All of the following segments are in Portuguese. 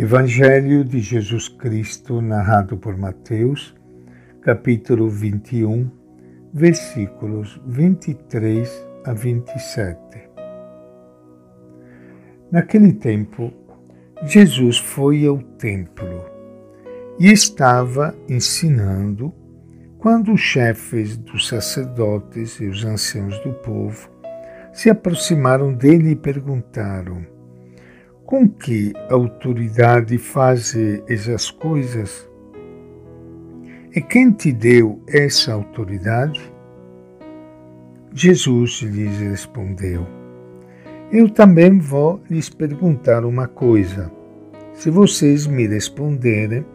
Evangelho de Jesus Cristo, narrado por Mateus, capítulo 21, versículos 23 a 27. Naquele tempo, Jesus foi ao templo e estava ensinando quando os chefes dos sacerdotes e os anciãos do povo se aproximaram dele e perguntaram: com que autoridade faz essas coisas? E quem te deu essa autoridade? Jesus lhes respondeu: Eu também vou lhes perguntar uma coisa. Se vocês me responderem,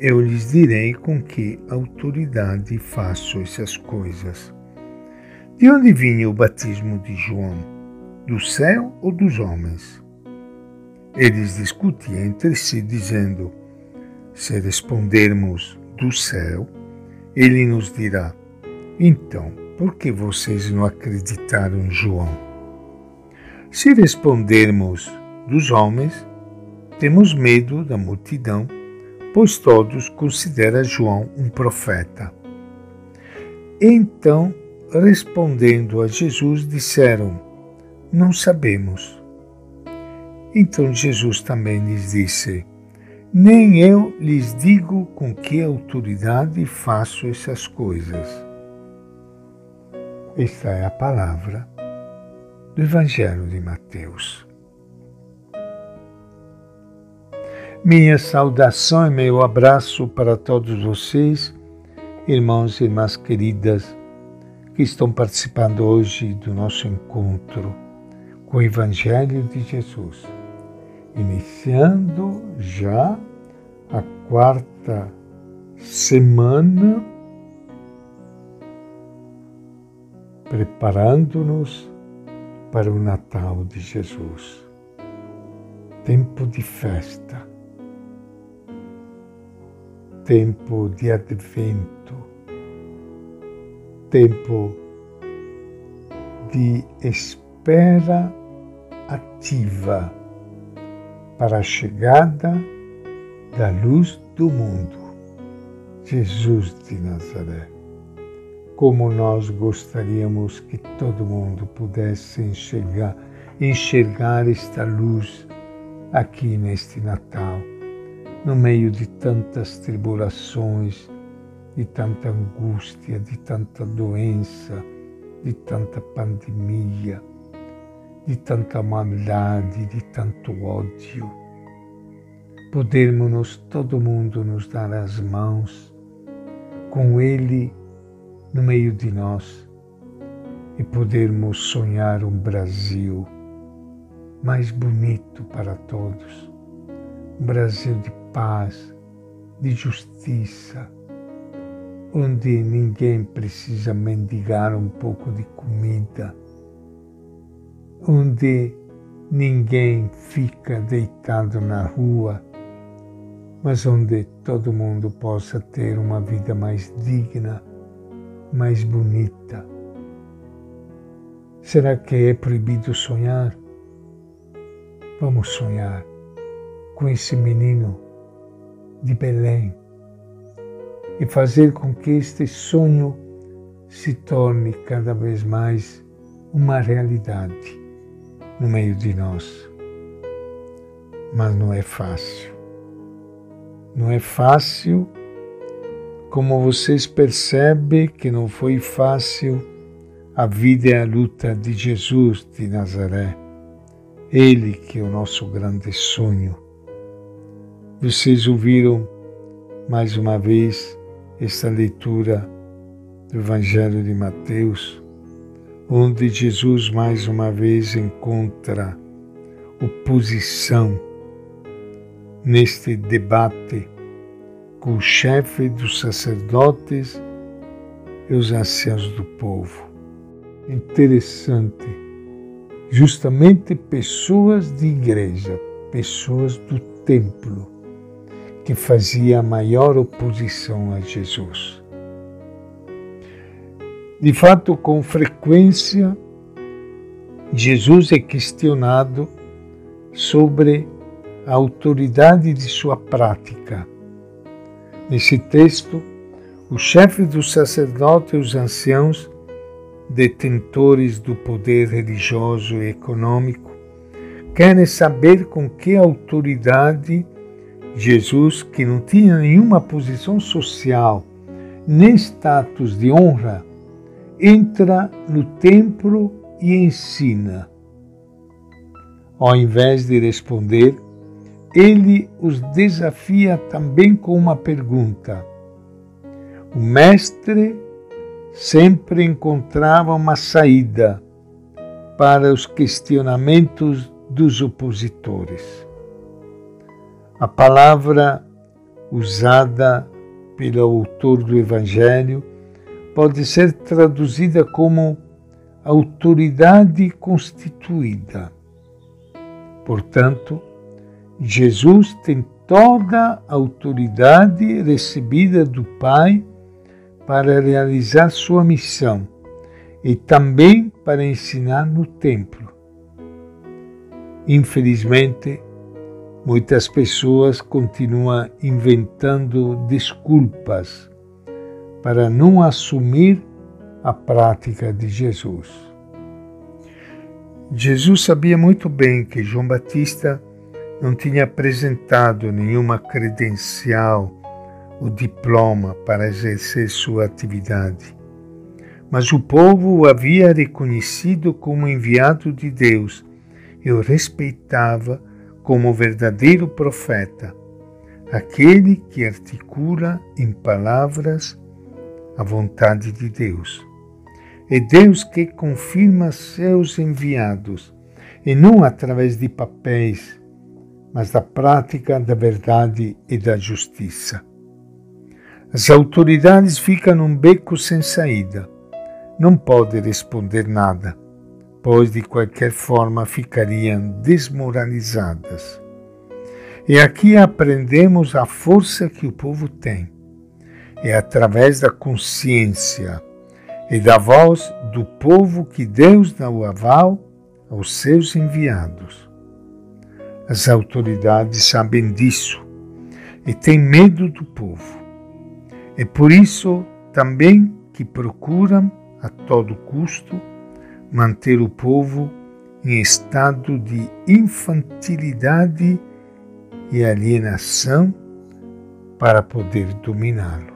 eu lhes direi com que autoridade faço essas coisas. De onde vinha o batismo de João? Do céu ou dos homens? Eles discutiam entre si, dizendo: Se respondermos do céu, ele nos dirá: Então, por que vocês não acreditaram em João? Se respondermos dos homens, temos medo da multidão, pois todos consideram João um profeta. Então, respondendo a Jesus, disseram: Não sabemos. Então Jesus também lhes disse: Nem eu lhes digo com que autoridade faço essas coisas. Esta é a palavra do Evangelho de Mateus. Minha saudação e meu abraço para todos vocês, irmãos e irmãs queridas, que estão participando hoje do nosso encontro com o Evangelho de Jesus iniciando já a quarta semana, preparando-nos para o Natal de Jesus. Tempo de festa, tempo de advento, tempo de espera ativa para a chegada da luz do mundo, Jesus de Nazaré. Como nós gostaríamos que todo mundo pudesse enxergar, enxergar esta luz aqui neste Natal, no meio de tantas tribulações, de tanta angústia, de tanta doença, de tanta pandemia de tanta maldade, de tanto ódio. Podermos todo mundo nos dar as mãos, com Ele no meio de nós, e podermos sonhar um Brasil mais bonito para todos, um Brasil de paz, de justiça, onde ninguém precisa mendigar um pouco de comida onde ninguém fica deitado na rua, mas onde todo mundo possa ter uma vida mais digna, mais bonita. Será que é proibido sonhar? Vamos sonhar com esse menino de Belém e fazer com que este sonho se torne cada vez mais uma realidade no meio de nós. Mas não é fácil. Não é fácil, como vocês percebem que não foi fácil a vida e a luta de Jesus de Nazaré. Ele que é o nosso grande sonho. Vocês ouviram mais uma vez esta leitura do Evangelho de Mateus onde Jesus mais uma vez encontra oposição neste debate com o chefe dos sacerdotes e os anciãos do povo. Interessante, justamente pessoas de igreja, pessoas do templo, que fazia a maior oposição a Jesus. De fato, com frequência, Jesus é questionado sobre a autoridade de sua prática. Nesse texto, os chefes dos sacerdotes e os anciãos, detentores do poder religioso e econômico, querem saber com que autoridade Jesus, que não tinha nenhuma posição social, nem status de honra, entra no templo e ensina. Ao invés de responder, ele os desafia também com uma pergunta. O mestre sempre encontrava uma saída para os questionamentos dos opositores. A palavra usada pelo autor do Evangelho pode ser traduzida como autoridade constituída. Portanto, Jesus tem toda a autoridade recebida do Pai para realizar sua missão e também para ensinar no templo. Infelizmente, muitas pessoas continuam inventando desculpas para não assumir a prática de Jesus. Jesus sabia muito bem que João Batista não tinha apresentado nenhuma credencial ou diploma para exercer sua atividade. Mas o povo o havia reconhecido como enviado de Deus e o respeitava como verdadeiro profeta, aquele que articula em palavras a vontade de Deus. É Deus que confirma seus enviados, e não através de papéis mas da prática da verdade e da justiça. As autoridades ficam num beco sem saída. Não podem responder nada, pois de qualquer forma ficariam desmoralizadas. E aqui aprendemos a força que o povo tem. É através da consciência e da voz do povo que Deus dá o aval aos seus enviados. As autoridades sabem disso e têm medo do povo. É por isso também que procuram, a todo custo, manter o povo em estado de infantilidade e alienação para poder dominá-lo.